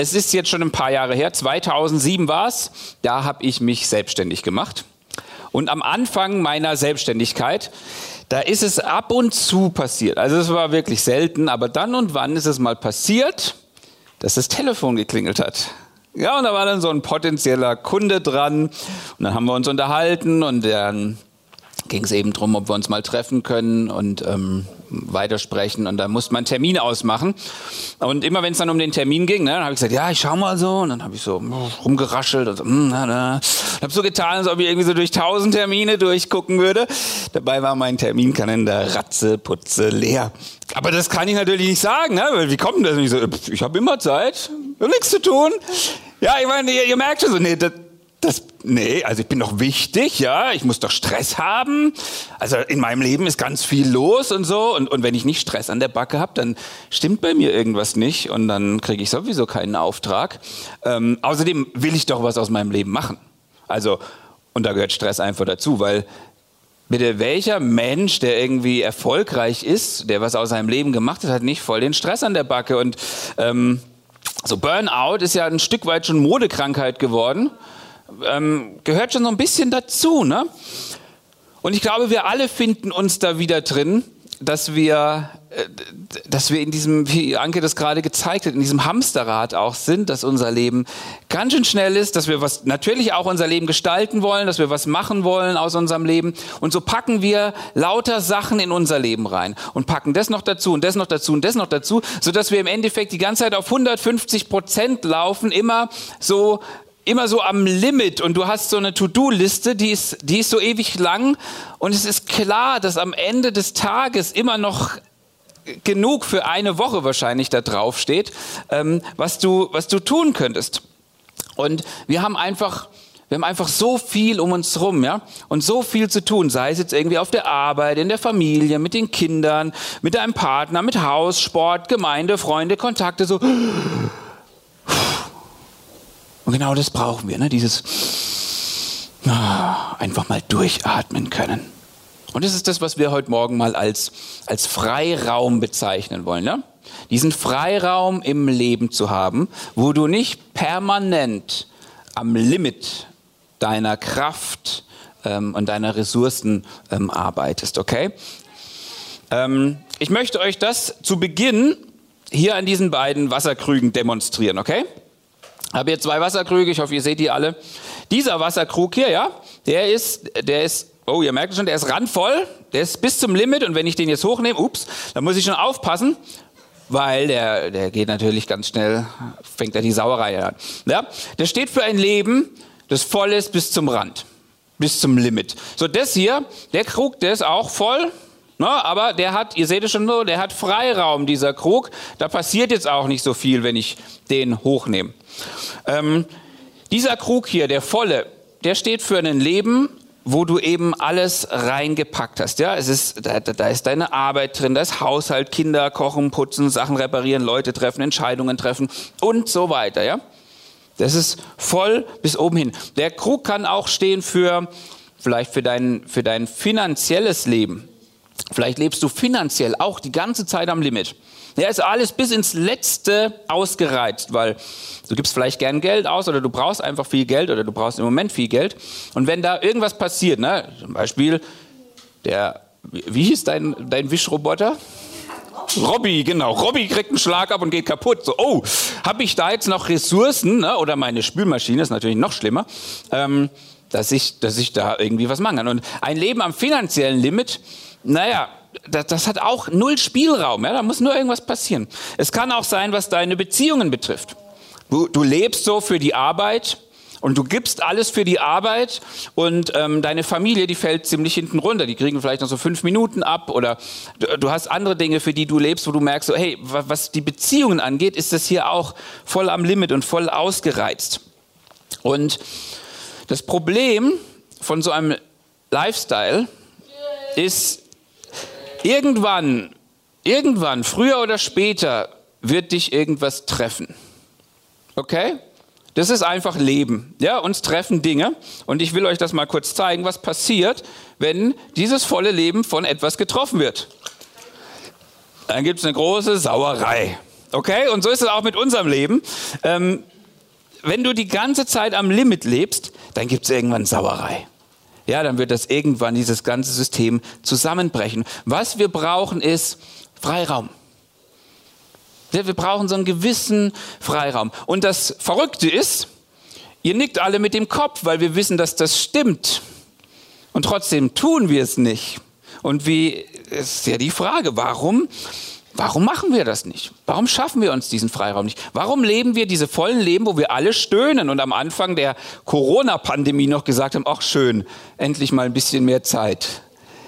es ist jetzt schon ein paar Jahre her, 2007 war es, da habe ich mich selbstständig gemacht. Und am Anfang meiner Selbstständigkeit, da ist es ab und zu passiert. Also es war wirklich selten, aber dann und wann ist es mal passiert, dass das Telefon geklingelt hat. Ja, und da war dann so ein potenzieller Kunde dran. Und dann haben wir uns unterhalten und dann ging es eben darum, ob wir uns mal treffen können und ähm, weitersprechen. Und da musste man einen Termin ausmachen. Und immer wenn es dann um den Termin ging, ne, dann habe ich gesagt, ja, ich schau mal so. Und dann habe ich so rumgeraschelt und so, mm, na, na. habe so getan, als ob ich irgendwie so durch tausend Termine durchgucken würde. Dabei war mein Terminkalender ratze, putze, leer. Aber das kann ich natürlich nicht sagen, ne? Wie kommt denn das? Und ich so, ich habe immer Zeit, nichts zu tun. Ja, ich meine, ihr, ihr merkt schon so, nee, das, das, nee, also ich bin doch wichtig, ja, ich muss doch Stress haben. Also in meinem Leben ist ganz viel los und so. Und, und wenn ich nicht Stress an der Backe habe, dann stimmt bei mir irgendwas nicht und dann kriege ich sowieso keinen Auftrag. Ähm, außerdem will ich doch was aus meinem Leben machen. Also, und da gehört Stress einfach dazu, weil bitte welcher Mensch, der irgendwie erfolgreich ist, der was aus seinem Leben gemacht hat, hat nicht voll den Stress an der Backe. Und ähm, so Burnout ist ja ein Stück weit schon Modekrankheit geworden ähm, gehört schon so ein bisschen dazu. Ne? Und ich glaube, wir alle finden uns da wieder drin, dass wir, äh, dass wir in diesem, wie Anke das gerade gezeigt hat, in diesem Hamsterrad auch sind, dass unser Leben ganz schön schnell ist, dass wir was, natürlich auch unser Leben gestalten wollen, dass wir was machen wollen aus unserem Leben. Und so packen wir lauter Sachen in unser Leben rein und packen das noch dazu und das noch dazu und das noch dazu, sodass wir im Endeffekt die ganze Zeit auf 150 Prozent laufen, immer so immer so am Limit und du hast so eine To-Do-Liste, die ist, die ist so ewig lang und es ist klar, dass am Ende des Tages immer noch genug für eine Woche wahrscheinlich da drauf steht, ähm, was, du, was du tun könntest. Und wir haben einfach, wir haben einfach so viel um uns rum, ja, und so viel zu tun, sei es jetzt irgendwie auf der Arbeit, in der Familie, mit den Kindern, mit deinem Partner, mit Haus, Sport, Gemeinde, Freunde, Kontakte, so und genau das brauchen wir, ne? dieses ah, einfach mal durchatmen können. Und das ist das, was wir heute Morgen mal als, als Freiraum bezeichnen wollen. Ne? Diesen Freiraum im Leben zu haben, wo du nicht permanent am Limit deiner Kraft ähm, und deiner Ressourcen ähm, arbeitest, okay? Ähm, ich möchte euch das zu Beginn hier an diesen beiden Wasserkrügen demonstrieren, okay? Habe hier zwei Wasserkrüge, ich hoffe, ihr seht die alle. Dieser Wasserkrug hier, ja, der ist, der ist, oh, ihr merkt schon, der ist randvoll, der ist bis zum Limit und wenn ich den jetzt hochnehme, ups, dann muss ich schon aufpassen, weil der, der geht natürlich ganz schnell, fängt er die Sauerei an. Ja, der steht für ein Leben, das voll ist bis zum Rand, bis zum Limit. So, das hier, der Krug, der ist auch voll, Ne, aber der hat, ihr seht es schon so, der hat Freiraum, dieser Krug. Da passiert jetzt auch nicht so viel, wenn ich den hochnehme. Ähm, dieser Krug hier, der volle, der steht für ein Leben, wo du eben alles reingepackt hast. Ja, es ist, da, da ist deine Arbeit drin, da ist Haushalt, Kinder, Kochen, Putzen, Sachen reparieren, Leute treffen, Entscheidungen treffen und so weiter. Ja, das ist voll bis oben hin. Der Krug kann auch stehen für vielleicht für dein, für dein finanzielles Leben. Vielleicht lebst du finanziell auch die ganze Zeit am Limit. Ja, ist alles bis ins Letzte ausgereizt, weil du gibst vielleicht gern Geld aus oder du brauchst einfach viel Geld oder du brauchst im Moment viel Geld. Und wenn da irgendwas passiert, ne, zum Beispiel der, wie hieß dein, dein Wischroboter? Robby, genau. Robby kriegt einen Schlag ab und geht kaputt. So, oh, habe ich da jetzt noch Ressourcen? Ne? Oder meine Spülmaschine ist natürlich noch schlimmer. Ähm, dass ich, dass ich da irgendwie was machen kann. Und ein Leben am finanziellen Limit, naja, das, das hat auch null Spielraum. Ja? Da muss nur irgendwas passieren. Es kann auch sein, was deine Beziehungen betrifft. Du, du lebst so für die Arbeit und du gibst alles für die Arbeit und ähm, deine Familie, die fällt ziemlich hinten runter. Die kriegen vielleicht noch so fünf Minuten ab oder du, du hast andere Dinge, für die du lebst, wo du merkst, so, hey, was die Beziehungen angeht, ist das hier auch voll am Limit und voll ausgereizt. Und das Problem von so einem Lifestyle ist, irgendwann, irgendwann, früher oder später, wird dich irgendwas treffen. Okay? Das ist einfach Leben. Ja, uns treffen Dinge. Und ich will euch das mal kurz zeigen, was passiert, wenn dieses volle Leben von etwas getroffen wird. Dann gibt es eine große Sauerei. okay? Und so ist es auch mit unserem Leben. Ähm, wenn du die ganze Zeit am Limit lebst, dann gibt es irgendwann Sauerei. Ja, dann wird das irgendwann dieses ganze System zusammenbrechen. Was wir brauchen ist Freiraum. Wir brauchen so einen gewissen Freiraum. Und das Verrückte ist, ihr nickt alle mit dem Kopf, weil wir wissen, dass das stimmt. Und trotzdem tun wir es nicht. Und wie ist ja die Frage, warum Warum machen wir das nicht? Warum schaffen wir uns diesen Freiraum nicht? Warum leben wir diese vollen Leben, wo wir alle stöhnen und am Anfang der Corona-Pandemie noch gesagt haben, ach schön, endlich mal ein bisschen mehr Zeit.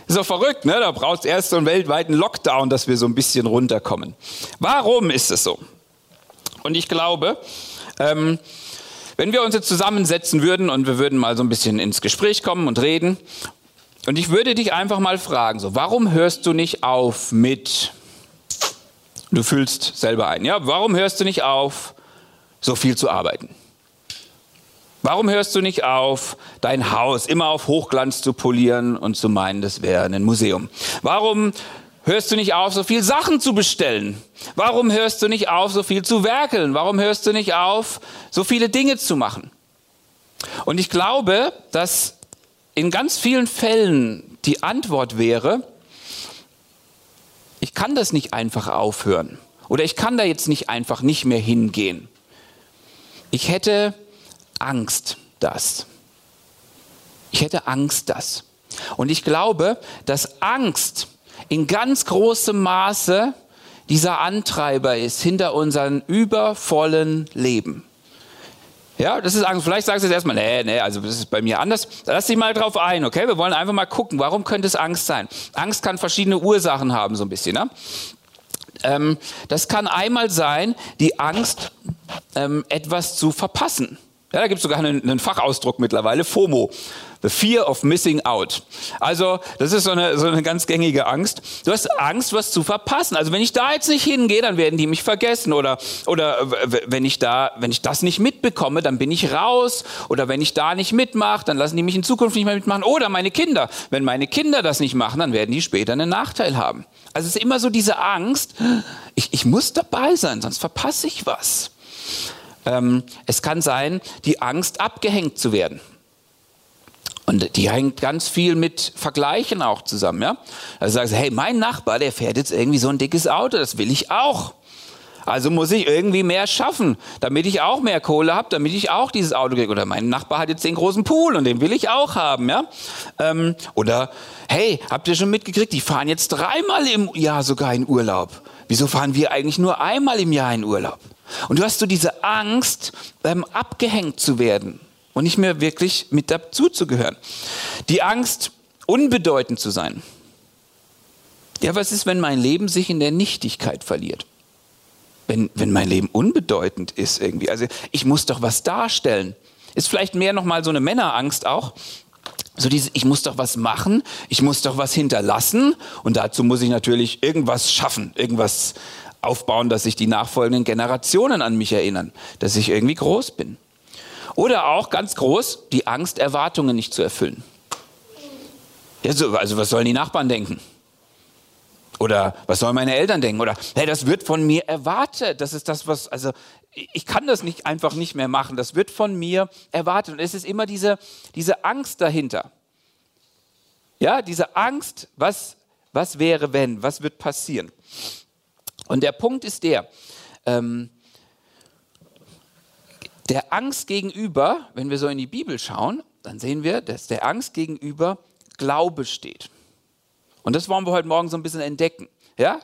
Ist doch verrückt, ne? Da braucht es erst so einen weltweiten Lockdown, dass wir so ein bisschen runterkommen. Warum ist es so? Und ich glaube, ähm, wenn wir uns jetzt zusammensetzen würden und wir würden mal so ein bisschen ins Gespräch kommen und reden, und ich würde dich einfach mal fragen, so, warum hörst du nicht auf mit Du fühlst selber ein. Ja, warum hörst du nicht auf, so viel zu arbeiten? Warum hörst du nicht auf, dein Haus immer auf Hochglanz zu polieren und zu meinen, das wäre ein Museum? Warum hörst du nicht auf, so viel Sachen zu bestellen? Warum hörst du nicht auf, so viel zu werkeln? Warum hörst du nicht auf, so viele Dinge zu machen? Und ich glaube, dass in ganz vielen Fällen die Antwort wäre, ich kann das nicht einfach aufhören. Oder ich kann da jetzt nicht einfach nicht mehr hingehen. Ich hätte Angst, das. Ich hätte Angst, das. Und ich glaube, dass Angst in ganz großem Maße dieser Antreiber ist hinter unserem übervollen Leben. Ja, das ist Angst. Vielleicht sagst du jetzt erstmal, nee, nee, also das ist bei mir anders. Lass dich mal drauf ein, okay? Wir wollen einfach mal gucken, warum könnte es Angst sein? Angst kann verschiedene Ursachen haben, so ein bisschen. Ne? Ähm, das kann einmal sein, die Angst, ähm, etwas zu verpassen. Ja, da gibt es sogar einen, einen Fachausdruck mittlerweile, FOMO. The Fear of Missing Out. Also, das ist so eine, so eine ganz gängige Angst. Du hast Angst, was zu verpassen. Also, wenn ich da jetzt nicht hingehe, dann werden die mich vergessen. Oder, oder wenn ich da, wenn ich das nicht mitbekomme, dann bin ich raus. Oder wenn ich da nicht mitmache, dann lassen die mich in Zukunft nicht mehr mitmachen. Oder meine Kinder. Wenn meine Kinder das nicht machen, dann werden die später einen Nachteil haben. Also, es ist immer so diese Angst, ich, ich muss dabei sein, sonst verpasse ich was. Ähm, es kann sein, die Angst, abgehängt zu werden. Und die hängt ganz viel mit Vergleichen auch zusammen, ja. Also sagst du, hey, mein Nachbar, der fährt jetzt irgendwie so ein dickes Auto, das will ich auch. Also muss ich irgendwie mehr schaffen, damit ich auch mehr Kohle habe, damit ich auch dieses Auto kriege. Oder mein Nachbar hat jetzt den großen Pool und den will ich auch haben, ja. Ähm, oder hey, habt ihr schon mitgekriegt, die fahren jetzt dreimal im Jahr sogar in Urlaub. Wieso fahren wir eigentlich nur einmal im Jahr in Urlaub? Und du hast so diese Angst, ähm, abgehängt zu werden und nicht mehr wirklich mit dazu zu gehören. Die Angst, unbedeutend zu sein. Ja, was ist, wenn mein Leben sich in der Nichtigkeit verliert? Wenn, wenn mein Leben unbedeutend ist irgendwie. Also ich muss doch was darstellen. Ist vielleicht mehr nochmal so eine Männerangst auch. So dieses, ich muss doch was machen, ich muss doch was hinterlassen und dazu muss ich natürlich irgendwas schaffen, irgendwas aufbauen, dass sich die nachfolgenden Generationen an mich erinnern, dass ich irgendwie groß bin. Oder auch ganz groß, die Angst, Erwartungen nicht zu erfüllen. Ja, so, also was sollen die Nachbarn denken? Oder was sollen meine Eltern denken? Oder hey, das wird von mir erwartet. Das ist das, was, also ich kann das nicht einfach nicht mehr machen. Das wird von mir erwartet. Und es ist immer diese, diese Angst dahinter. Ja, diese Angst, was, was wäre, wenn, was wird passieren? Und der Punkt ist der, ähm, der Angst gegenüber, wenn wir so in die Bibel schauen, dann sehen wir, dass der Angst gegenüber Glaube steht. Und das wollen wir heute Morgen so ein bisschen entdecken. Ja?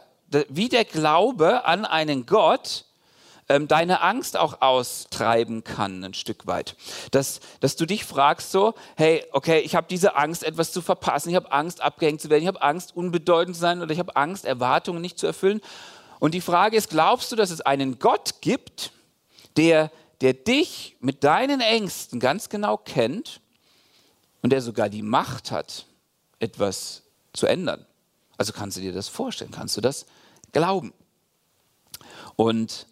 Wie der Glaube an einen Gott ähm, deine Angst auch austreiben kann, ein Stück weit. Dass, dass du dich fragst so, hey, okay, ich habe diese Angst, etwas zu verpassen, ich habe Angst, abgehängt zu werden, ich habe Angst, unbedeutend zu sein oder ich habe Angst, Erwartungen nicht zu erfüllen. Und die Frage ist, glaubst du, dass es einen Gott gibt, der der dich mit deinen Ängsten ganz genau kennt und der sogar die Macht hat, etwas zu ändern. Also kannst du dir das vorstellen, kannst du das glauben. Und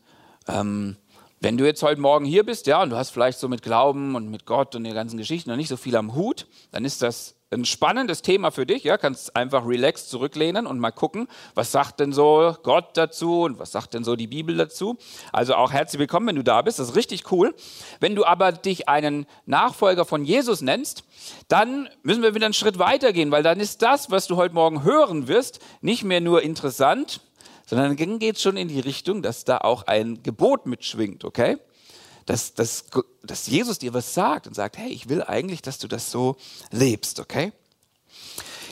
ähm, wenn du jetzt heute Morgen hier bist, ja, und du hast vielleicht so mit Glauben und mit Gott und den ganzen Geschichten noch nicht so viel am Hut, dann ist das ein spannendes Thema für dich. Ja, kannst einfach relaxed zurücklehnen und mal gucken, was sagt denn so Gott dazu und was sagt denn so die Bibel dazu. Also auch herzlich willkommen, wenn du da bist. Das ist richtig cool. Wenn du aber dich einen Nachfolger von Jesus nennst, dann müssen wir wieder einen Schritt weiter gehen, weil dann ist das, was du heute Morgen hören wirst, nicht mehr nur interessant, sondern dann geht es schon in die Richtung, dass da auch ein Gebot mitschwingt, okay? Dass, dass, dass Jesus dir was sagt und sagt, hey, ich will eigentlich, dass du das so lebst, okay?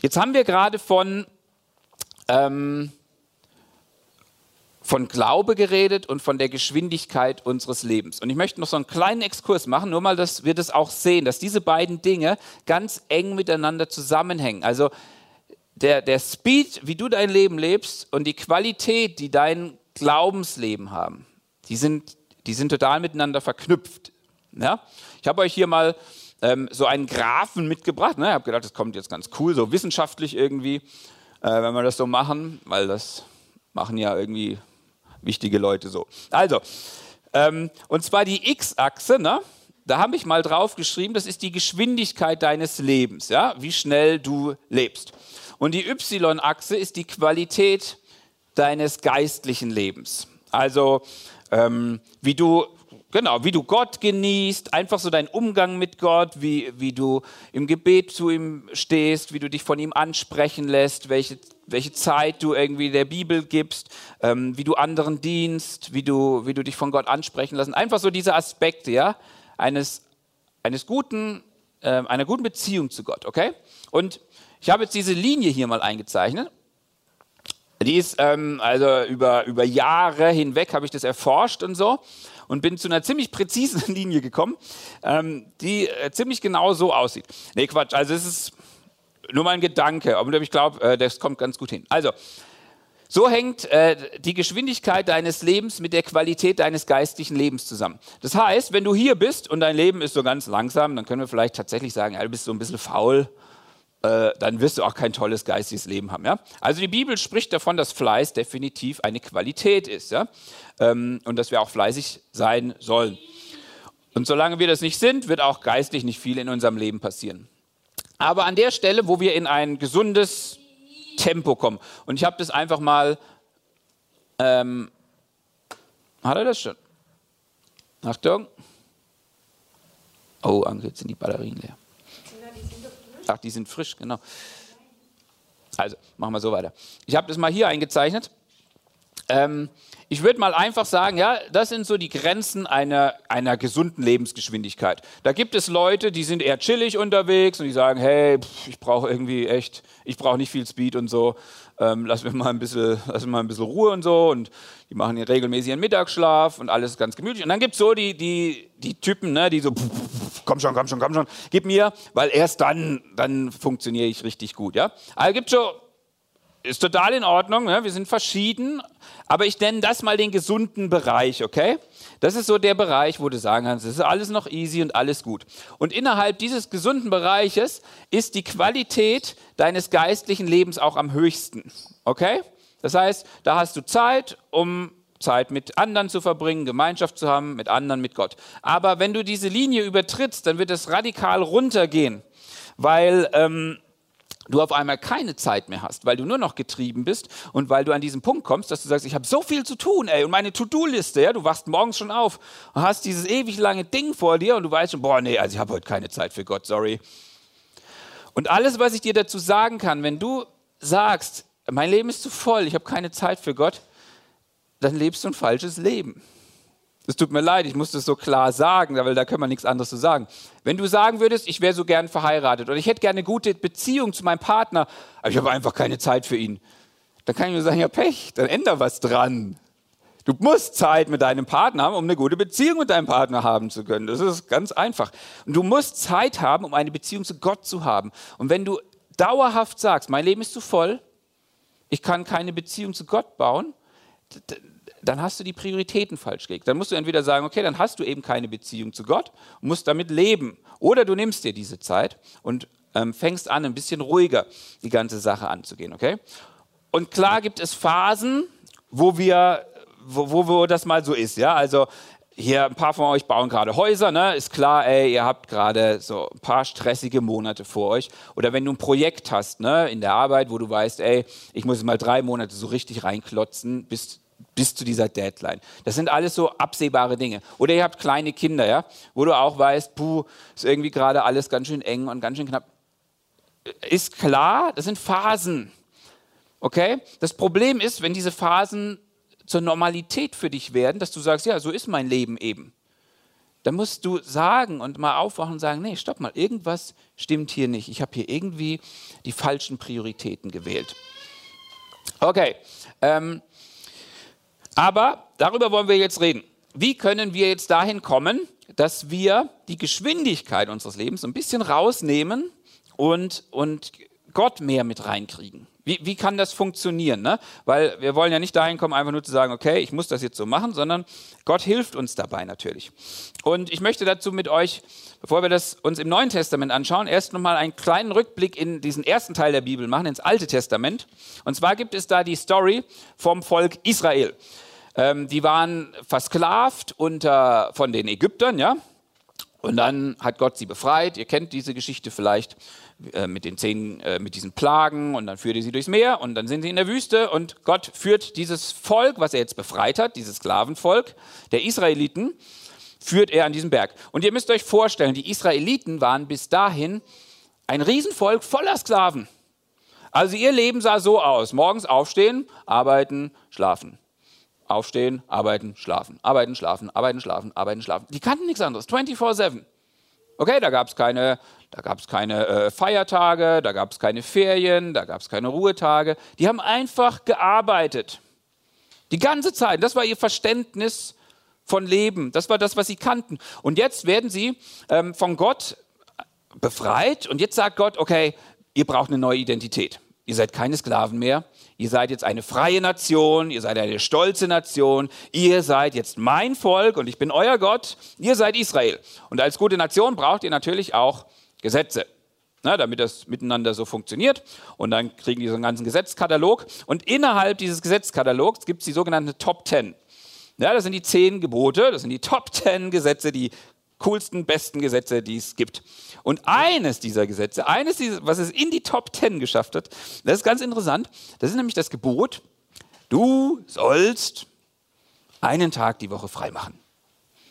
Jetzt haben wir gerade von, ähm, von Glaube geredet und von der Geschwindigkeit unseres Lebens. Und ich möchte noch so einen kleinen Exkurs machen, nur mal, dass wir das auch sehen, dass diese beiden Dinge ganz eng miteinander zusammenhängen. Also der, der Speed, wie du dein Leben lebst und die Qualität, die dein Glaubensleben haben, die sind, die sind total miteinander verknüpft. Ja? Ich habe euch hier mal ähm, so einen Graphen mitgebracht. Ne? Ich habe gedacht, das kommt jetzt ganz cool, so wissenschaftlich irgendwie, äh, wenn wir das so machen, weil das machen ja irgendwie wichtige Leute so. Also, ähm, und zwar die X-Achse, ne? da habe ich mal drauf geschrieben, das ist die Geschwindigkeit deines Lebens, ja? wie schnell du lebst. Und die Y-Achse ist die Qualität deines geistlichen Lebens. Also ähm, wie du Genau, wie du Gott genießt, einfach so dein Umgang mit Gott, wie, wie du im Gebet zu ihm stehst, wie du dich von ihm ansprechen lässt, welche, welche Zeit du irgendwie der Bibel gibst, ähm, wie du anderen dienst, wie du, wie du dich von Gott ansprechen lässt. Einfach so diese Aspekte ja, eines, eines guten, äh, einer guten Beziehung zu Gott, okay? Und ich habe jetzt diese Linie hier mal eingezeichnet. Die ist ähm, also über, über Jahre hinweg habe ich das erforscht und so und bin zu einer ziemlich präzisen Linie gekommen, ähm, die äh, ziemlich genau so aussieht. Nee, Quatsch, also es ist nur mal ein Gedanke, aber ich glaube, äh, das kommt ganz gut hin. Also, so hängt äh, die Geschwindigkeit deines Lebens mit der Qualität deines geistlichen Lebens zusammen. Das heißt, wenn du hier bist und dein Leben ist so ganz langsam, dann können wir vielleicht tatsächlich sagen, ja, du bist so ein bisschen faul äh, dann wirst du auch kein tolles geistiges Leben haben. Ja? Also die Bibel spricht davon, dass Fleiß definitiv eine Qualität ist ja? Ähm, und dass wir auch fleißig sein sollen. Und solange wir das nicht sind, wird auch geistlich nicht viel in unserem Leben passieren. Aber an der Stelle, wo wir in ein gesundes Tempo kommen, und ich habe das einfach mal, ähm, hat er das schon? Achtung. Oh, jetzt sind die Batterien leer. Ach, die sind frisch, genau. Also, machen wir so weiter. Ich habe das mal hier eingezeichnet. Ähm, ich würde mal einfach sagen, ja, das sind so die Grenzen einer, einer gesunden Lebensgeschwindigkeit. Da gibt es Leute, die sind eher chillig unterwegs und die sagen, hey, pff, ich brauche irgendwie echt, ich brauche nicht viel Speed und so. Ähm, lass, mir mal ein bisschen, lass mir mal ein bisschen Ruhe und so. Und die machen regelmäßig ihren Mittagsschlaf und alles ganz gemütlich. Und dann gibt es so die, die, die Typen, ne, die so, pff, pff, komm schon, komm schon, komm schon, gib mir, weil erst dann, dann funktioniere ich richtig gut. Ja? Also gibt schon ist total in Ordnung, ne? wir sind verschieden, aber ich nenne das mal den gesunden Bereich, okay? Das ist so der Bereich, wo du sagen kannst, es ist alles noch easy und alles gut. Und innerhalb dieses gesunden Bereiches ist die Qualität deines geistlichen Lebens auch am höchsten, okay? Das heißt, da hast du Zeit, um Zeit mit anderen zu verbringen, Gemeinschaft zu haben, mit anderen, mit Gott. Aber wenn du diese Linie übertrittst, dann wird es radikal runtergehen, weil ähm, du auf einmal keine Zeit mehr hast, weil du nur noch getrieben bist und weil du an diesen Punkt kommst, dass du sagst, ich habe so viel zu tun, ey, und meine To-Do-Liste, ja, du wachst morgens schon auf und hast dieses ewig lange Ding vor dir und du weißt schon, boah, nee, also ich habe heute keine Zeit für Gott, sorry. Und alles, was ich dir dazu sagen kann, wenn du sagst, mein Leben ist zu voll, ich habe keine Zeit für Gott, dann lebst du ein falsches Leben. Es tut mir leid, ich muss das so klar sagen, weil da können wir nichts anderes zu sagen. Wenn du sagen würdest, ich wäre so gern verheiratet oder ich hätte gerne eine gute Beziehung zu meinem Partner, aber ich habe einfach keine Zeit für ihn, dann kann ich nur sagen, ja Pech, dann änder was dran. Du musst Zeit mit deinem Partner haben, um eine gute Beziehung mit deinem Partner haben zu können. Das ist ganz einfach. Und du musst Zeit haben, um eine Beziehung zu Gott zu haben. Und wenn du dauerhaft sagst, mein Leben ist zu voll, ich kann keine Beziehung zu Gott bauen, dann hast du die Prioritäten falsch gelegt. Dann musst du entweder sagen, okay, dann hast du eben keine Beziehung zu Gott und musst damit leben. Oder du nimmst dir diese Zeit und ähm, fängst an, ein bisschen ruhiger die ganze Sache anzugehen, okay? Und klar gibt es Phasen, wo wir, wo, wo, das mal so ist, ja? Also hier ein paar von euch bauen gerade Häuser, ne? Ist klar, ey, ihr habt gerade so ein paar stressige Monate vor euch. Oder wenn du ein Projekt hast, ne, in der Arbeit, wo du weißt, ey, ich muss mal drei Monate so richtig reinklotzen, bis, bis zu dieser Deadline. Das sind alles so absehbare Dinge. Oder ihr habt kleine Kinder, ja, wo du auch weißt, puh, ist irgendwie gerade alles ganz schön eng und ganz schön knapp. Ist klar, das sind Phasen. Okay? Das Problem ist, wenn diese Phasen zur Normalität für dich werden, dass du sagst, ja, so ist mein Leben eben. Dann musst du sagen und mal aufwachen und sagen, nee, stopp mal, irgendwas stimmt hier nicht. Ich habe hier irgendwie die falschen Prioritäten gewählt. Okay, ähm, aber darüber wollen wir jetzt reden. Wie können wir jetzt dahin kommen, dass wir die Geschwindigkeit unseres Lebens ein bisschen rausnehmen und, und Gott mehr mit reinkriegen? Wie, wie kann das funktionieren? Ne? Weil wir wollen ja nicht dahin kommen, einfach nur zu sagen, okay, ich muss das jetzt so machen, sondern Gott hilft uns dabei natürlich. Und ich möchte dazu mit euch, bevor wir das uns im Neuen Testament anschauen, erst nochmal einen kleinen Rückblick in diesen ersten Teil der Bibel machen, ins Alte Testament. Und zwar gibt es da die Story vom Volk Israel. Ähm, die waren versklavt unter, von den Ägyptern, ja. Und dann hat Gott sie befreit. Ihr kennt diese Geschichte vielleicht. Äh, mit den zehn, äh, mit diesen Plagen und dann führt er sie durchs Meer und dann sind sie in der Wüste und Gott führt dieses Volk, was er jetzt befreit hat, dieses Sklavenvolk der Israeliten, führt er an diesem Berg. Und ihr müsst euch vorstellen, die Israeliten waren bis dahin ein Riesenvolk voller Sklaven. Also ihr Leben sah so aus. Morgens aufstehen, arbeiten, schlafen. Aufstehen, arbeiten, schlafen. Arbeiten, schlafen, arbeiten, schlafen, arbeiten, schlafen. Die kannten nichts anderes. 24-7. Okay, da gab es keine da gab es keine äh, Feiertage, da gab es keine Ferien, da gab es keine Ruhetage. Die haben einfach gearbeitet. Die ganze Zeit. Das war ihr Verständnis von Leben. Das war das, was sie kannten. Und jetzt werden sie ähm, von Gott befreit. Und jetzt sagt Gott, okay, ihr braucht eine neue Identität. Ihr seid keine Sklaven mehr. Ihr seid jetzt eine freie Nation. Ihr seid eine stolze Nation. Ihr seid jetzt mein Volk und ich bin euer Gott. Ihr seid Israel. Und als gute Nation braucht ihr natürlich auch Gesetze. Na, damit das miteinander so funktioniert. Und dann kriegen die so einen ganzen Gesetzkatalog. Und innerhalb dieses Gesetzkatalogs gibt es die sogenannte Top Ten. Ja, das sind die zehn Gebote, das sind die Top Ten Gesetze, die coolsten, besten Gesetze, die es gibt. Und eines dieser Gesetze, eines, dieses, was es in die Top Ten geschafft hat, das ist ganz interessant. Das ist nämlich das Gebot, du sollst einen Tag die Woche frei machen.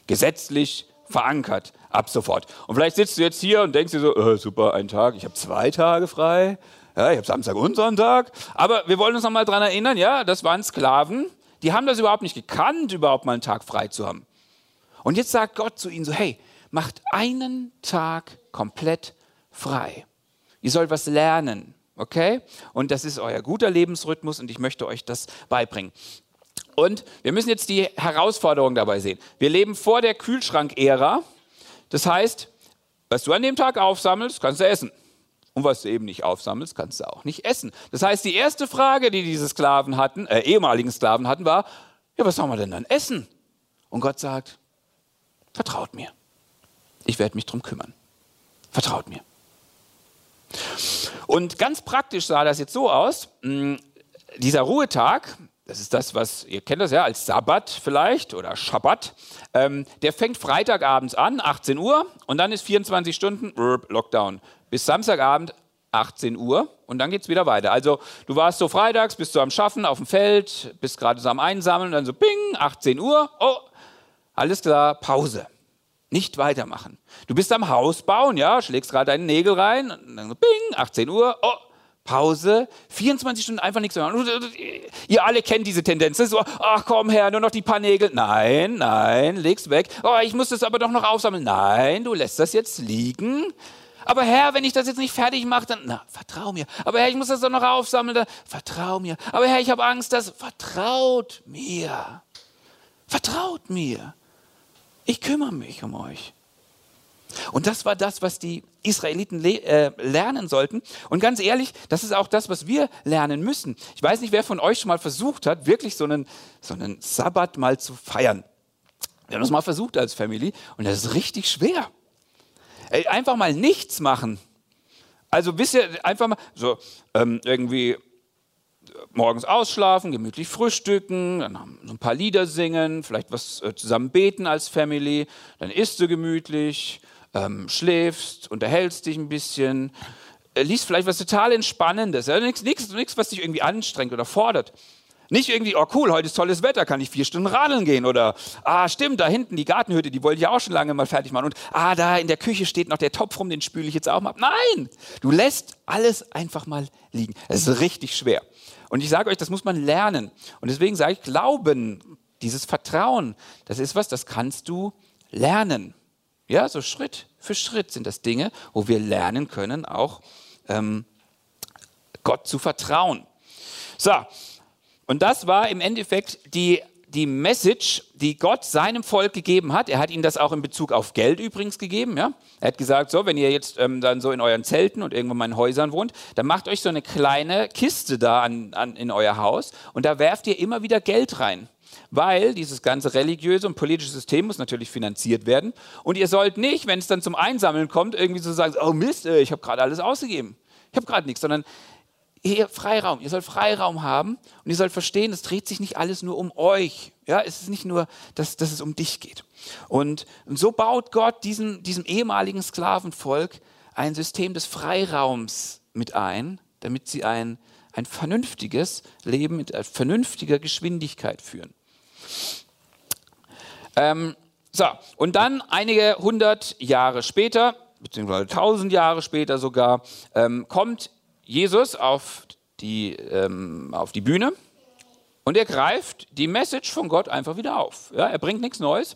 Gesetzlich verankert ab sofort. Und vielleicht sitzt du jetzt hier und denkst dir so, äh, super, ein Tag, ich habe zwei Tage frei, ja, ich habe Samstag und Sonntag. Aber wir wollen uns noch mal daran erinnern, ja, das waren Sklaven, die haben das überhaupt nicht gekannt, überhaupt mal einen Tag frei zu haben. Und jetzt sagt Gott zu ihnen so, hey, macht einen Tag komplett frei. Ihr sollt was lernen, okay? Und das ist euer guter Lebensrhythmus und ich möchte euch das beibringen. Und wir müssen jetzt die Herausforderung dabei sehen. Wir leben vor der Kühlschrank-Ära. Das heißt, was du an dem Tag aufsammelst, kannst du essen. Und was du eben nicht aufsammelst, kannst du auch nicht essen. Das heißt, die erste Frage, die diese Sklaven hatten, äh, ehemaligen Sklaven hatten, war, ja, was soll man denn dann essen? Und Gott sagt, vertraut mir. Ich werde mich drum kümmern. Vertraut mir. Und ganz praktisch sah das jetzt so aus. Hm, dieser Ruhetag, das ist das, was, ihr kennt das ja als Sabbat vielleicht oder Schabbat, ähm, der fängt Freitagabends an, 18 Uhr, und dann ist 24 Stunden Lockdown. Bis Samstagabend 18 Uhr und dann geht es wieder weiter. Also du warst so freitags, bist du am Schaffen auf dem Feld, bist gerade so am Einsammeln und dann so bing, 18 Uhr, oh, alles klar, Pause. Nicht weitermachen. Du bist am Haus bauen, ja, schlägst gerade deine Nägel rein, und dann so bing, 18 Uhr, oh, Pause, 24 Stunden einfach nichts mehr machen. Ihr alle kennt diese Tendenz. So, ach komm her, nur noch die paar Nägel. Nein, nein, leg's weg. Oh, ich muss das aber doch noch aufsammeln. Nein, du lässt das jetzt liegen. Aber Herr, wenn ich das jetzt nicht fertig mache, dann, na, vertrau mir. Aber Herr, ich muss das doch noch aufsammeln, dann, vertrau mir. Aber Herr, ich habe Angst, dass, vertraut mir. Vertraut mir. Ich kümmere mich um euch. Und das war das, was die Israeliten le äh, lernen sollten. Und ganz ehrlich, das ist auch das, was wir lernen müssen. Ich weiß nicht, wer von euch schon mal versucht hat, wirklich so einen, so einen Sabbat mal zu feiern. Wir haben das mal versucht als Family und das ist richtig schwer. Ey, einfach mal nichts machen. Also wisst ihr, einfach mal so ähm, irgendwie morgens ausschlafen, gemütlich frühstücken, dann so ein paar Lieder singen, vielleicht was äh, zusammen beten als Family, dann isst du gemütlich, ähm, schläfst, unterhältst dich ein bisschen, äh, liest vielleicht was total Entspannendes, ja? nichts, was dich irgendwie anstrengt oder fordert. Nicht irgendwie, oh cool, heute ist tolles Wetter, kann ich vier Stunden radeln gehen oder, ah stimmt, da hinten die Gartenhütte, die wollte ich auch schon lange mal fertig machen und, ah da in der Küche steht noch der Topf rum, den spüle ich jetzt auch mal. Nein, du lässt alles einfach mal liegen. Es ist richtig schwer. Und ich sage euch, das muss man lernen. Und deswegen sage ich, Glauben, dieses Vertrauen, das ist was, das kannst du lernen. Ja, so Schritt für Schritt sind das Dinge, wo wir lernen können, auch ähm, Gott zu vertrauen. So, und das war im Endeffekt die, die Message, die Gott seinem Volk gegeben hat. Er hat ihnen das auch in Bezug auf Geld übrigens gegeben. Ja? Er hat gesagt, so, wenn ihr jetzt ähm, dann so in euren Zelten und irgendwo in Häusern wohnt, dann macht euch so eine kleine Kiste da an, an, in euer Haus und da werft ihr immer wieder Geld rein weil dieses ganze religiöse und politische System muss natürlich finanziert werden. Und ihr sollt nicht, wenn es dann zum Einsammeln kommt, irgendwie so sagen, oh Mist, äh, ich habe gerade alles ausgegeben. Ich habe gerade nichts, sondern ihr Freiraum, ihr sollt Freiraum haben und ihr sollt verstehen, es dreht sich nicht alles nur um euch. Ja, es ist nicht nur, dass, dass es um dich geht. Und, und so baut Gott diesen, diesem ehemaligen Sklavenvolk ein System des Freiraums mit ein, damit sie ein, ein vernünftiges Leben mit vernünftiger Geschwindigkeit führen. Ähm, so, und dann einige hundert Jahre später, beziehungsweise tausend Jahre später sogar, ähm, kommt Jesus auf die, ähm, auf die Bühne und er greift die Message von Gott einfach wieder auf. Ja, er bringt nichts Neues.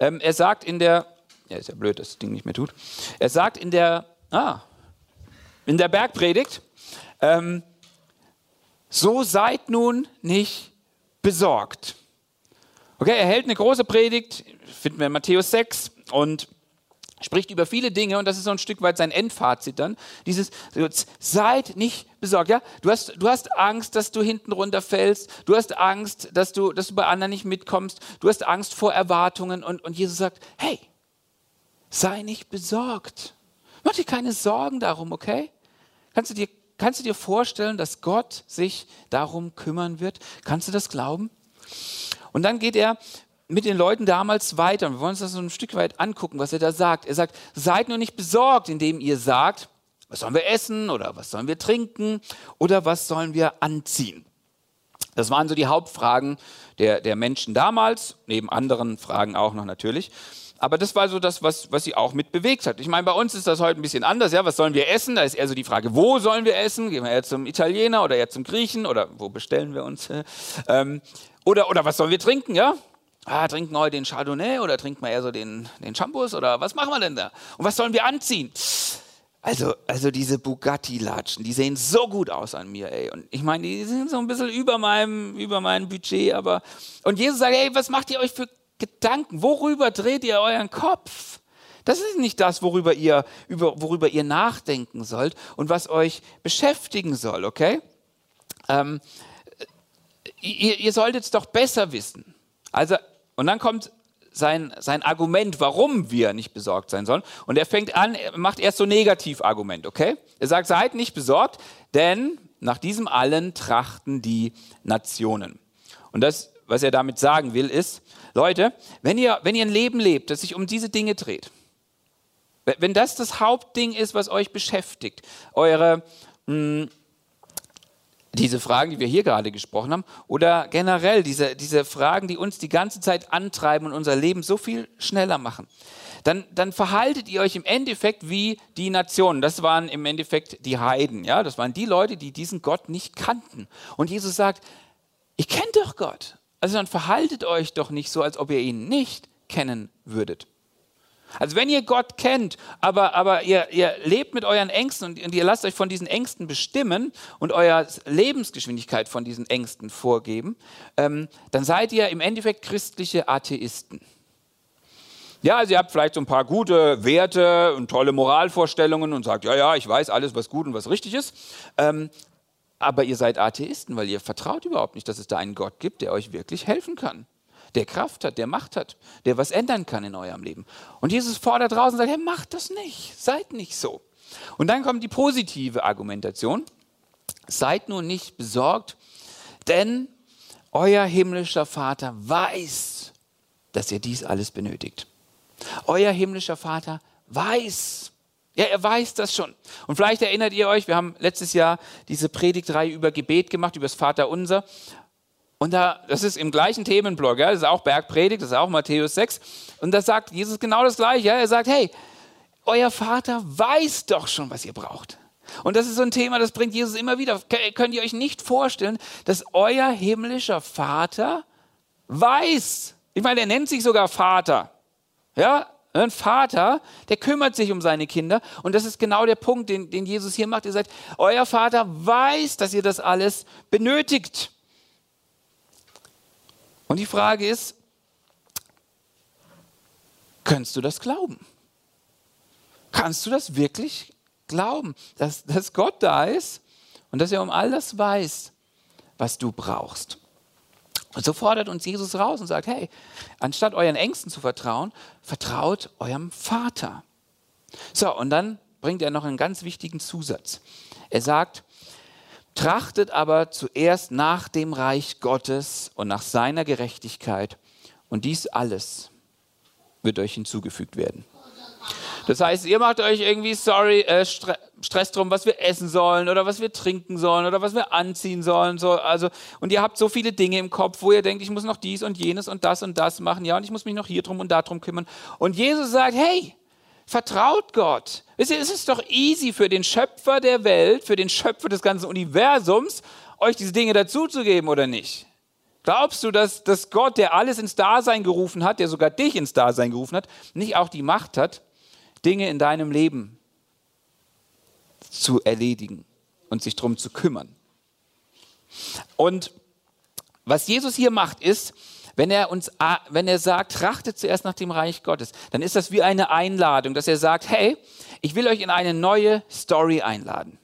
Ähm, er sagt in der, ja, ist ja blöd, dass das Ding nicht mehr tut. Er sagt in der, ah, in der Bergpredigt, ähm, so seid nun nicht besorgt. Okay, er hält eine große Predigt, finden wir in Matthäus 6 und spricht über viele Dinge und das ist so ein Stück weit sein Endfazit dann. Dieses, seid nicht besorgt, ja? Du hast, du hast Angst, dass du hinten runterfällst. Du hast Angst, dass du, dass du bei anderen nicht mitkommst. Du hast Angst vor Erwartungen und, und Jesus sagt, hey, sei nicht besorgt. Mach dir keine Sorgen darum, okay? Kannst du dir, kannst du dir vorstellen, dass Gott sich darum kümmern wird? Kannst du das glauben? Und dann geht er mit den Leuten damals weiter. Wir wollen uns das so ein Stück weit angucken, was er da sagt. Er sagt, seid nur nicht besorgt, indem ihr sagt, was sollen wir essen oder was sollen wir trinken oder was sollen wir anziehen. Das waren so die Hauptfragen der, der Menschen damals, neben anderen Fragen auch noch natürlich. Aber das war so das, was, was sie auch mit bewegt hat. Ich meine, bei uns ist das heute ein bisschen anders. Ja, was sollen wir essen? Da ist eher so die Frage, wo sollen wir essen? Gehen wir eher zum Italiener oder eher zum Griechen oder wo bestellen wir uns? Ähm, oder, oder was sollen wir trinken? Ja, ah, trinken wir heute den Chardonnay oder trinken wir eher so den, den Shampoos oder was machen wir denn da? Und was sollen wir anziehen? Also, also diese Bugatti-Latschen, die sehen so gut aus an mir, ey. Und ich meine, die sind so ein bisschen über meinem, über meinem Budget, aber. Und Jesus sagt, ey, was macht ihr euch für Gedanken? Worüber dreht ihr euren Kopf? Das ist nicht das, worüber ihr, über, worüber ihr nachdenken sollt und was euch beschäftigen soll, okay? Ähm, ihr, ihr solltet es doch besser wissen. Also und dann kommt sein, sein Argument, warum wir nicht besorgt sein sollen. Und er fängt an, er macht erst so Negativargument, okay? Er sagt, seid nicht besorgt, denn nach diesem allen trachten die Nationen. Und das, was er damit sagen will, ist, Leute, wenn ihr, wenn ihr ein Leben lebt, das sich um diese Dinge dreht, wenn das das Hauptding ist, was euch beschäftigt, eure mh, hm, diese Fragen, die wir hier gerade gesprochen haben, oder generell diese, diese Fragen, die uns die ganze Zeit antreiben und unser Leben so viel schneller machen, dann, dann verhaltet ihr euch im Endeffekt wie die Nationen. Das waren im Endeffekt die Heiden. Ja? Das waren die Leute, die diesen Gott nicht kannten. Und Jesus sagt, ihr kennt doch Gott. Also dann verhaltet euch doch nicht so, als ob ihr ihn nicht kennen würdet. Also wenn ihr Gott kennt, aber, aber ihr, ihr lebt mit euren Ängsten und, und ihr lasst euch von diesen Ängsten bestimmen und eure Lebensgeschwindigkeit von diesen Ängsten vorgeben, ähm, dann seid ihr im Endeffekt christliche Atheisten. Ja, also ihr habt vielleicht so ein paar gute Werte und tolle Moralvorstellungen und sagt, ja, ja, ich weiß alles, was gut und was richtig ist. Ähm, aber ihr seid Atheisten, weil ihr vertraut überhaupt nicht, dass es da einen Gott gibt, der euch wirklich helfen kann der Kraft hat, der Macht hat, der was ändern kann in eurem Leben. Und Jesus fordert draußen und sagt, hey, macht das nicht, seid nicht so. Und dann kommt die positive Argumentation. seid nun nicht besorgt, denn euer himmlischer Vater weiß, dass ihr dies alles benötigt. Euer himmlischer Vater weiß. Ja, er weiß das schon. Und vielleicht erinnert ihr euch, wir haben letztes Jahr diese Predigtreihe über Gebet gemacht, über das Vaterunser. Und da, das ist im gleichen Themenblock, ja, das ist auch Bergpredigt, das ist auch Matthäus 6. Und da sagt Jesus genau das Gleiche. Ja. Er sagt, hey, euer Vater weiß doch schon, was ihr braucht. Und das ist so ein Thema, das bringt Jesus immer wieder. Könnt ihr euch nicht vorstellen, dass euer himmlischer Vater weiß. Ich meine, er nennt sich sogar Vater. Ja, ein Vater, der kümmert sich um seine Kinder. Und das ist genau der Punkt, den, den Jesus hier macht. Er sagt, euer Vater weiß, dass ihr das alles benötigt. Und die Frage ist, kannst du das glauben? Kannst du das wirklich glauben, dass, dass Gott da ist und dass er um all das weiß, was du brauchst? Und so fordert uns Jesus raus und sagt, hey, anstatt euren Ängsten zu vertrauen, vertraut eurem Vater. So, und dann bringt er noch einen ganz wichtigen Zusatz. Er sagt, trachtet aber zuerst nach dem Reich Gottes und nach seiner Gerechtigkeit und dies alles wird euch hinzugefügt werden. Das heißt, ihr macht euch irgendwie sorry, äh, Stress drum, was wir essen sollen oder was wir trinken sollen oder was wir anziehen sollen. So, also, und ihr habt so viele Dinge im Kopf, wo ihr denkt, ich muss noch dies und jenes und das und das machen. Ja, und ich muss mich noch hier drum und da drum kümmern. Und Jesus sagt, hey, vertraut Gott. Wisst ihr, es ist doch easy für den Schöpfer der Welt, für den Schöpfer des ganzen Universums, euch diese Dinge dazuzugeben oder nicht? Glaubst du, dass, dass Gott, der alles ins Dasein gerufen hat, der sogar dich ins Dasein gerufen hat, nicht auch die Macht hat, Dinge in deinem Leben zu erledigen und sich darum zu kümmern. Und was Jesus hier macht, ist, wenn er uns, wenn er sagt, trachtet zuerst nach dem Reich Gottes, dann ist das wie eine Einladung, dass er sagt, hey, ich will euch in eine neue Story einladen.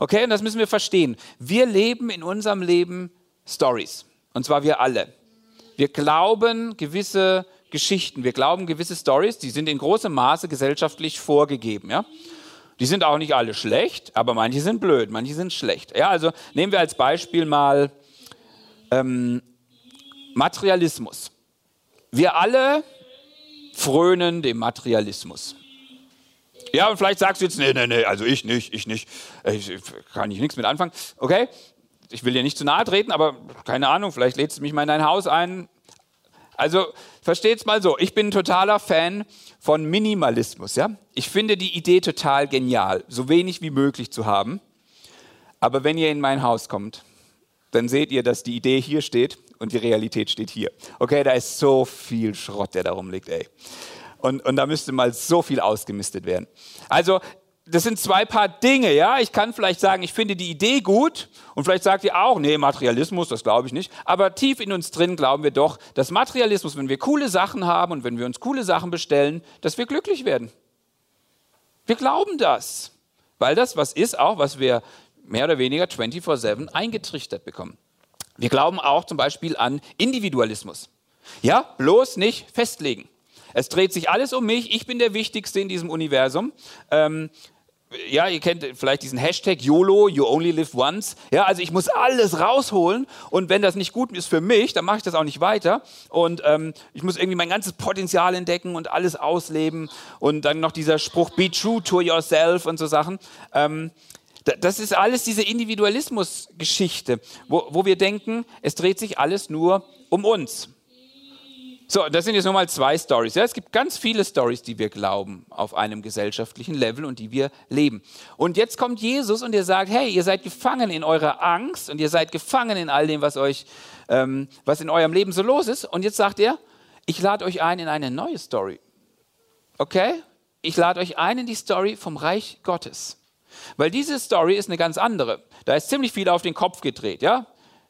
Okay, und das müssen wir verstehen. Wir leben in unserem Leben Stories. Und zwar wir alle. Wir glauben gewisse Geschichten. Wir glauben gewisse Stories, die sind in großem Maße gesellschaftlich vorgegeben. Ja? Die sind auch nicht alle schlecht, aber manche sind blöd, manche sind schlecht. Ja, also nehmen wir als Beispiel mal ähm, Materialismus. Wir alle frönen dem Materialismus. Ja, und vielleicht sagst du jetzt, nee, nee, nee, also ich nicht, ich nicht, ich kann ich nichts mit anfangen. Okay, ich will dir nicht zu nahe treten, aber keine Ahnung, vielleicht lädst du mich mal in dein Haus ein, also versteht's mal so, ich bin ein totaler Fan von Minimalismus, ja? Ich finde die Idee total genial, so wenig wie möglich zu haben. Aber wenn ihr in mein Haus kommt, dann seht ihr, dass die Idee hier steht und die Realität steht hier. Okay, da ist so viel Schrott, der da rumliegt, ey. Und, und da müsste mal so viel ausgemistet werden. Also das sind zwei Paar Dinge, ja. Ich kann vielleicht sagen, ich finde die Idee gut und vielleicht sagt ihr auch, nee, Materialismus, das glaube ich nicht. Aber tief in uns drin glauben wir doch, dass Materialismus, wenn wir coole Sachen haben und wenn wir uns coole Sachen bestellen, dass wir glücklich werden. Wir glauben das, weil das was ist auch, was wir mehr oder weniger 24/7 eingetrichtert bekommen. Wir glauben auch zum Beispiel an Individualismus. Ja, bloß nicht festlegen. Es dreht sich alles um mich. Ich bin der Wichtigste in diesem Universum. Ähm, ja, ihr kennt vielleicht diesen Hashtag YOLO, you only live once. Ja, also ich muss alles rausholen und wenn das nicht gut ist für mich, dann mache ich das auch nicht weiter. Und ähm, ich muss irgendwie mein ganzes Potenzial entdecken und alles ausleben. Und dann noch dieser Spruch, be true to yourself und so Sachen. Ähm, das ist alles diese Individualismus-Geschichte, wo, wo wir denken, es dreht sich alles nur um uns. So, das sind jetzt nochmal zwei Stories. Ja, es gibt ganz viele Stories, die wir glauben auf einem gesellschaftlichen Level und die wir leben. Und jetzt kommt Jesus und er sagt: Hey, ihr seid gefangen in eurer Angst und ihr seid gefangen in all dem, was euch, ähm, was in eurem Leben so los ist. Und jetzt sagt er: Ich lade euch ein in eine neue Story. Okay? Ich lade euch ein in die Story vom Reich Gottes. Weil diese Story ist eine ganz andere. Da ist ziemlich viel auf den Kopf gedreht, ja?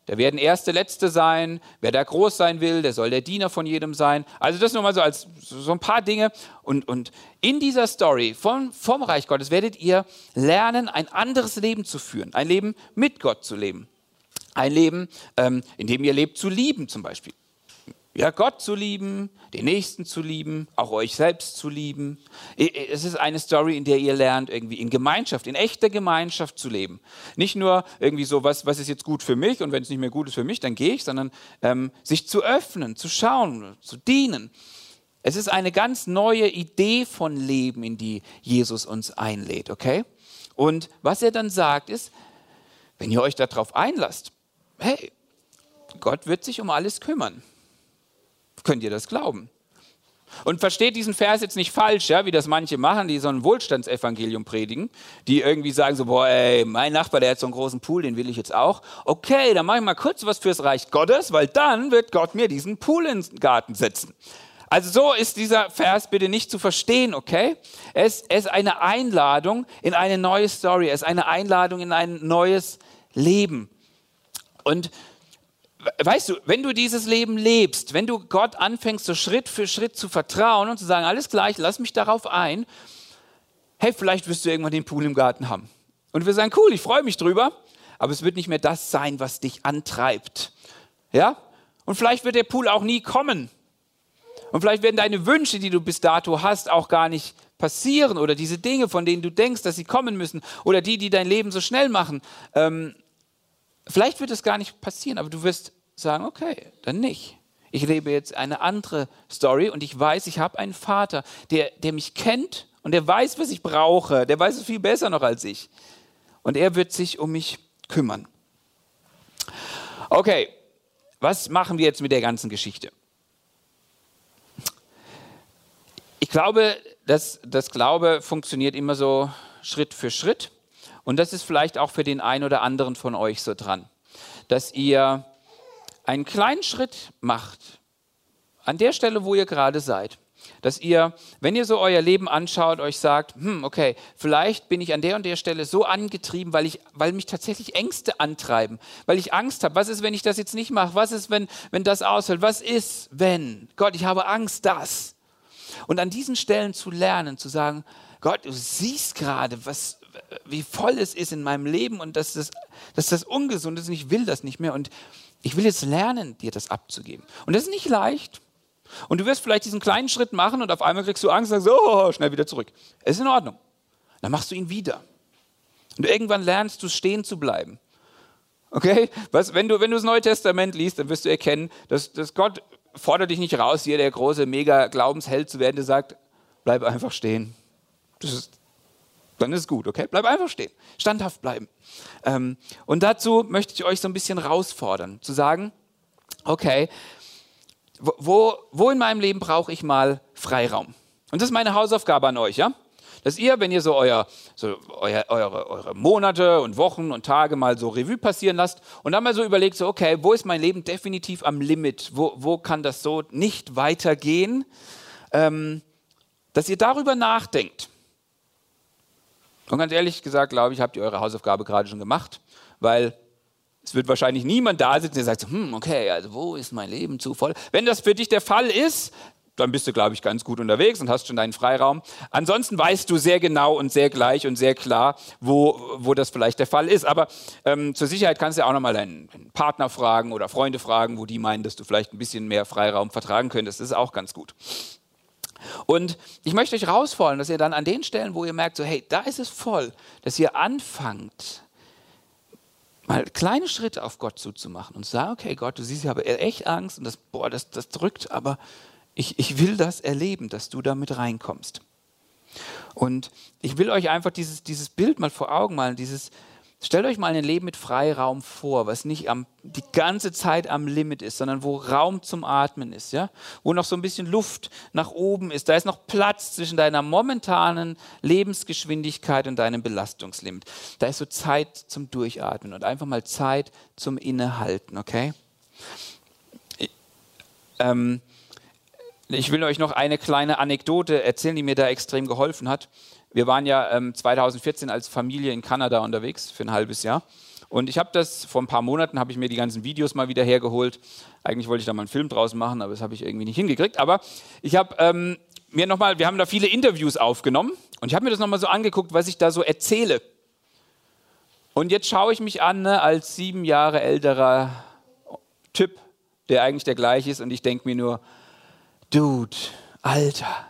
Da werden Erste, Letzte sein. Wer da groß sein will, der soll der Diener von jedem sein. Also das nur mal so als so ein paar Dinge. Und, und in dieser Story vom, vom Reich Gottes werdet ihr lernen, ein anderes Leben zu führen. Ein Leben mit Gott zu leben. Ein Leben, ähm, in dem ihr lebt, zu lieben zum Beispiel. Ja, Gott zu lieben, den Nächsten zu lieben, auch euch selbst zu lieben. Es ist eine Story, in der ihr lernt, irgendwie in Gemeinschaft, in echter Gemeinschaft zu leben. Nicht nur irgendwie so, was, was ist jetzt gut für mich und wenn es nicht mehr gut ist für mich, dann gehe ich, sondern ähm, sich zu öffnen, zu schauen, zu dienen. Es ist eine ganz neue Idee von Leben, in die Jesus uns einlädt, okay? Und was er dann sagt ist, wenn ihr euch darauf einlasst, hey, Gott wird sich um alles kümmern. Könnt ihr das glauben? Und versteht diesen Vers jetzt nicht falsch, ja, wie das manche machen, die so ein Wohlstandsevangelium predigen, die irgendwie sagen so, boah, ey, mein Nachbar, der hat so einen großen Pool, den will ich jetzt auch. Okay, dann mache ich mal kurz was fürs Reich Gottes, weil dann wird Gott mir diesen Pool ins Garten setzen. Also so ist dieser Vers bitte nicht zu verstehen, okay? Es ist eine Einladung in eine neue Story, es ist eine Einladung in ein neues Leben. Und weißt du, wenn du dieses Leben lebst, wenn du Gott anfängst, so Schritt für Schritt zu vertrauen und zu sagen, alles gleich, lass mich darauf ein, hey, vielleicht wirst du irgendwann den Pool im Garten haben. Und wir sagen, cool, ich freue mich drüber, aber es wird nicht mehr das sein, was dich antreibt. Ja? Und vielleicht wird der Pool auch nie kommen. Und vielleicht werden deine Wünsche, die du bis dato hast, auch gar nicht passieren oder diese Dinge, von denen du denkst, dass sie kommen müssen oder die, die dein Leben so schnell machen. Ähm, vielleicht wird es gar nicht passieren, aber du wirst sagen, okay, dann nicht. Ich lebe jetzt eine andere Story und ich weiß, ich habe einen Vater, der, der mich kennt und der weiß, was ich brauche. Der weiß es viel besser noch als ich. Und er wird sich um mich kümmern. Okay, was machen wir jetzt mit der ganzen Geschichte? Ich glaube, dass das Glaube funktioniert immer so Schritt für Schritt. Und das ist vielleicht auch für den einen oder anderen von euch so dran, dass ihr einen kleinen Schritt macht an der Stelle, wo ihr gerade seid. Dass ihr, wenn ihr so euer Leben anschaut, euch sagt, hm, okay, vielleicht bin ich an der und der Stelle so angetrieben, weil, ich, weil mich tatsächlich Ängste antreiben, weil ich Angst habe. Was ist, wenn ich das jetzt nicht mache? Was ist, wenn, wenn das aushält? Was ist, wenn? Gott, ich habe Angst, das. Und an diesen Stellen zu lernen, zu sagen, Gott, du siehst gerade, was, wie voll es ist in meinem Leben und dass das, dass das ungesund ist und ich will das nicht mehr. Und ich will jetzt lernen, dir das abzugeben. Und das ist nicht leicht. Und du wirst vielleicht diesen kleinen Schritt machen und auf einmal kriegst du Angst und sagst, oh, schnell wieder zurück. Es ist in Ordnung. Dann machst du ihn wieder. Und irgendwann lernst du stehen zu bleiben. Okay? Was, wenn, du, wenn du das Neue Testament liest, dann wirst du erkennen, dass, dass Gott fordert dich nicht raus, hier der große Mega-Glaubensheld zu werden, der sagt, bleib einfach stehen. Ist, dann ist gut, okay? Bleib einfach stehen. Standhaft bleiben. Ähm, und dazu möchte ich euch so ein bisschen herausfordern, zu sagen, okay, wo, wo in meinem Leben brauche ich mal Freiraum? Und das ist meine Hausaufgabe an euch, ja? dass ihr, wenn ihr so, euer, so euer, eure, eure Monate und Wochen und Tage mal so Revue passieren lasst und dann mal so überlegt, so, okay, wo ist mein Leben definitiv am Limit? Wo, wo kann das so nicht weitergehen? Ähm, dass ihr darüber nachdenkt. Und ganz ehrlich gesagt, glaube ich, habt ihr eure Hausaufgabe gerade schon gemacht, weil es wird wahrscheinlich niemand da sitzen, der sagt, hm, okay, also wo ist mein Leben zu voll? Wenn das für dich der Fall ist, dann bist du, glaube ich, ganz gut unterwegs und hast schon deinen Freiraum. Ansonsten weißt du sehr genau und sehr gleich und sehr klar, wo, wo das vielleicht der Fall ist. Aber ähm, zur Sicherheit kannst du ja auch nochmal deinen, deinen Partner fragen oder Freunde fragen, wo die meinen, dass du vielleicht ein bisschen mehr Freiraum vertragen könntest. Das ist auch ganz gut. Und ich möchte euch herausfordern, dass ihr dann an den Stellen, wo ihr merkt, so hey, da ist es voll, dass ihr anfangt, mal kleine Schritte auf Gott zuzumachen und sagen, okay, Gott, du siehst, ich habe echt Angst und das, boah, das, das drückt, aber ich, ich will das erleben, dass du damit reinkommst. Und ich will euch einfach dieses, dieses Bild mal vor Augen malen, dieses, stellt euch mal ein Leben mit Freiraum vor, was nicht am, die ganze Zeit am Limit ist, sondern wo Raum zum Atmen ist, ja? wo noch so ein bisschen Luft nach oben ist. Da ist noch Platz zwischen deiner momentanen Lebensgeschwindigkeit und deinem Belastungslimit. Da ist so Zeit zum Durchatmen und einfach mal Zeit zum Innehalten, okay? Ähm, ich will euch noch eine kleine Anekdote erzählen, die mir da extrem geholfen hat. Wir waren ja ähm, 2014 als Familie in Kanada unterwegs für ein halbes Jahr. Und ich habe das, vor ein paar Monaten habe ich mir die ganzen Videos mal wieder hergeholt. Eigentlich wollte ich da mal einen Film draus machen, aber das habe ich irgendwie nicht hingekriegt. Aber ich habe ähm, mir nochmal, wir haben da viele Interviews aufgenommen und ich habe mir das nochmal so angeguckt, was ich da so erzähle. Und jetzt schaue ich mich an ne, als sieben Jahre älterer Typ der eigentlich der gleiche ist und ich denke mir nur, Dude, Alter,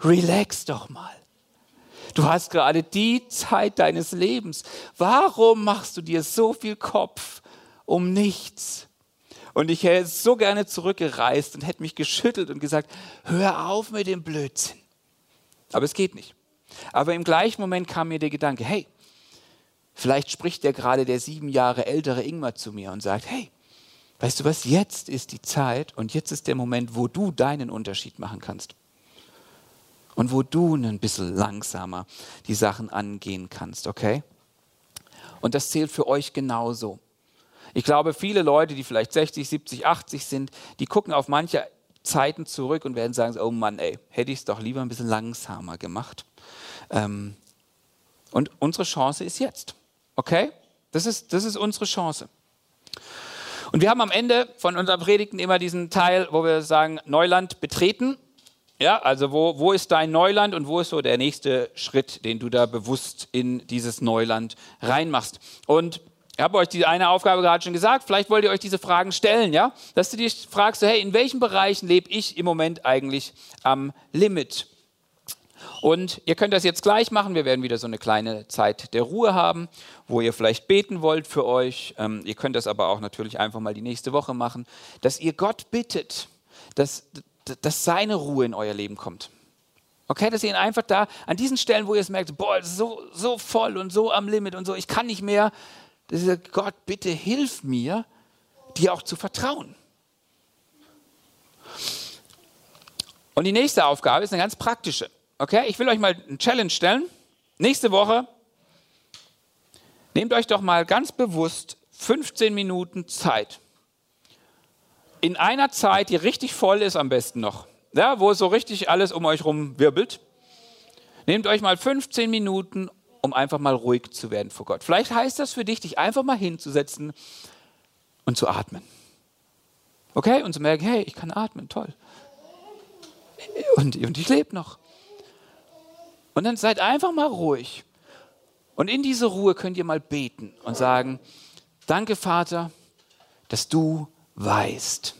relax doch mal. Du hast gerade die Zeit deines Lebens. Warum machst du dir so viel Kopf um nichts? Und ich hätte so gerne zurückgereist und hätte mich geschüttelt und gesagt, hör auf mit dem Blödsinn. Aber es geht nicht. Aber im gleichen Moment kam mir der Gedanke, hey, vielleicht spricht der gerade der sieben Jahre ältere Ingmar zu mir und sagt, hey, weißt du was, jetzt ist die Zeit und jetzt ist der Moment, wo du deinen Unterschied machen kannst. Und wo du ein bisschen langsamer die Sachen angehen kannst, okay? Und das zählt für euch genauso. Ich glaube, viele Leute, die vielleicht 60, 70, 80 sind, die gucken auf manche Zeiten zurück und werden sagen, oh Mann, ey, hätte ich es doch lieber ein bisschen langsamer gemacht. Ähm, und unsere Chance ist jetzt. Okay? Das ist, das ist unsere Chance. Und wir haben am Ende von unseren Predigten immer diesen Teil, wo wir sagen, Neuland betreten. Ja, also wo, wo ist dein Neuland und wo ist so der nächste Schritt, den du da bewusst in dieses Neuland reinmachst. Und ich habe euch die eine Aufgabe gerade schon gesagt, vielleicht wollt ihr euch diese Fragen stellen, ja? Dass du dich fragst, hey, in welchen Bereichen lebe ich im Moment eigentlich am Limit? Und ihr könnt das jetzt gleich machen. Wir werden wieder so eine kleine Zeit der Ruhe haben, wo ihr vielleicht beten wollt für euch. Ähm, ihr könnt das aber auch natürlich einfach mal die nächste Woche machen, dass ihr Gott bittet, dass, dass seine Ruhe in euer Leben kommt. Okay, dass ihr ihn einfach da an diesen Stellen, wo ihr es merkt, boah, so, so voll und so am Limit und so, ich kann nicht mehr, dass ihr sagt, Gott, bitte hilf mir, dir auch zu vertrauen. Und die nächste Aufgabe ist eine ganz praktische. Okay, ich will euch mal eine Challenge stellen. Nächste Woche nehmt euch doch mal ganz bewusst 15 Minuten Zeit. In einer Zeit, die richtig voll ist am besten noch, ja, wo so richtig alles um euch rum wirbelt. Nehmt euch mal 15 Minuten um einfach mal ruhig zu werden vor Gott. Vielleicht heißt das für dich, dich einfach mal hinzusetzen und zu atmen. Okay? Und zu merken, hey, ich kann atmen, toll. Und, und ich lebe noch. Und dann seid einfach mal ruhig. Und in diese Ruhe könnt ihr mal beten und sagen, danke Vater, dass du weißt.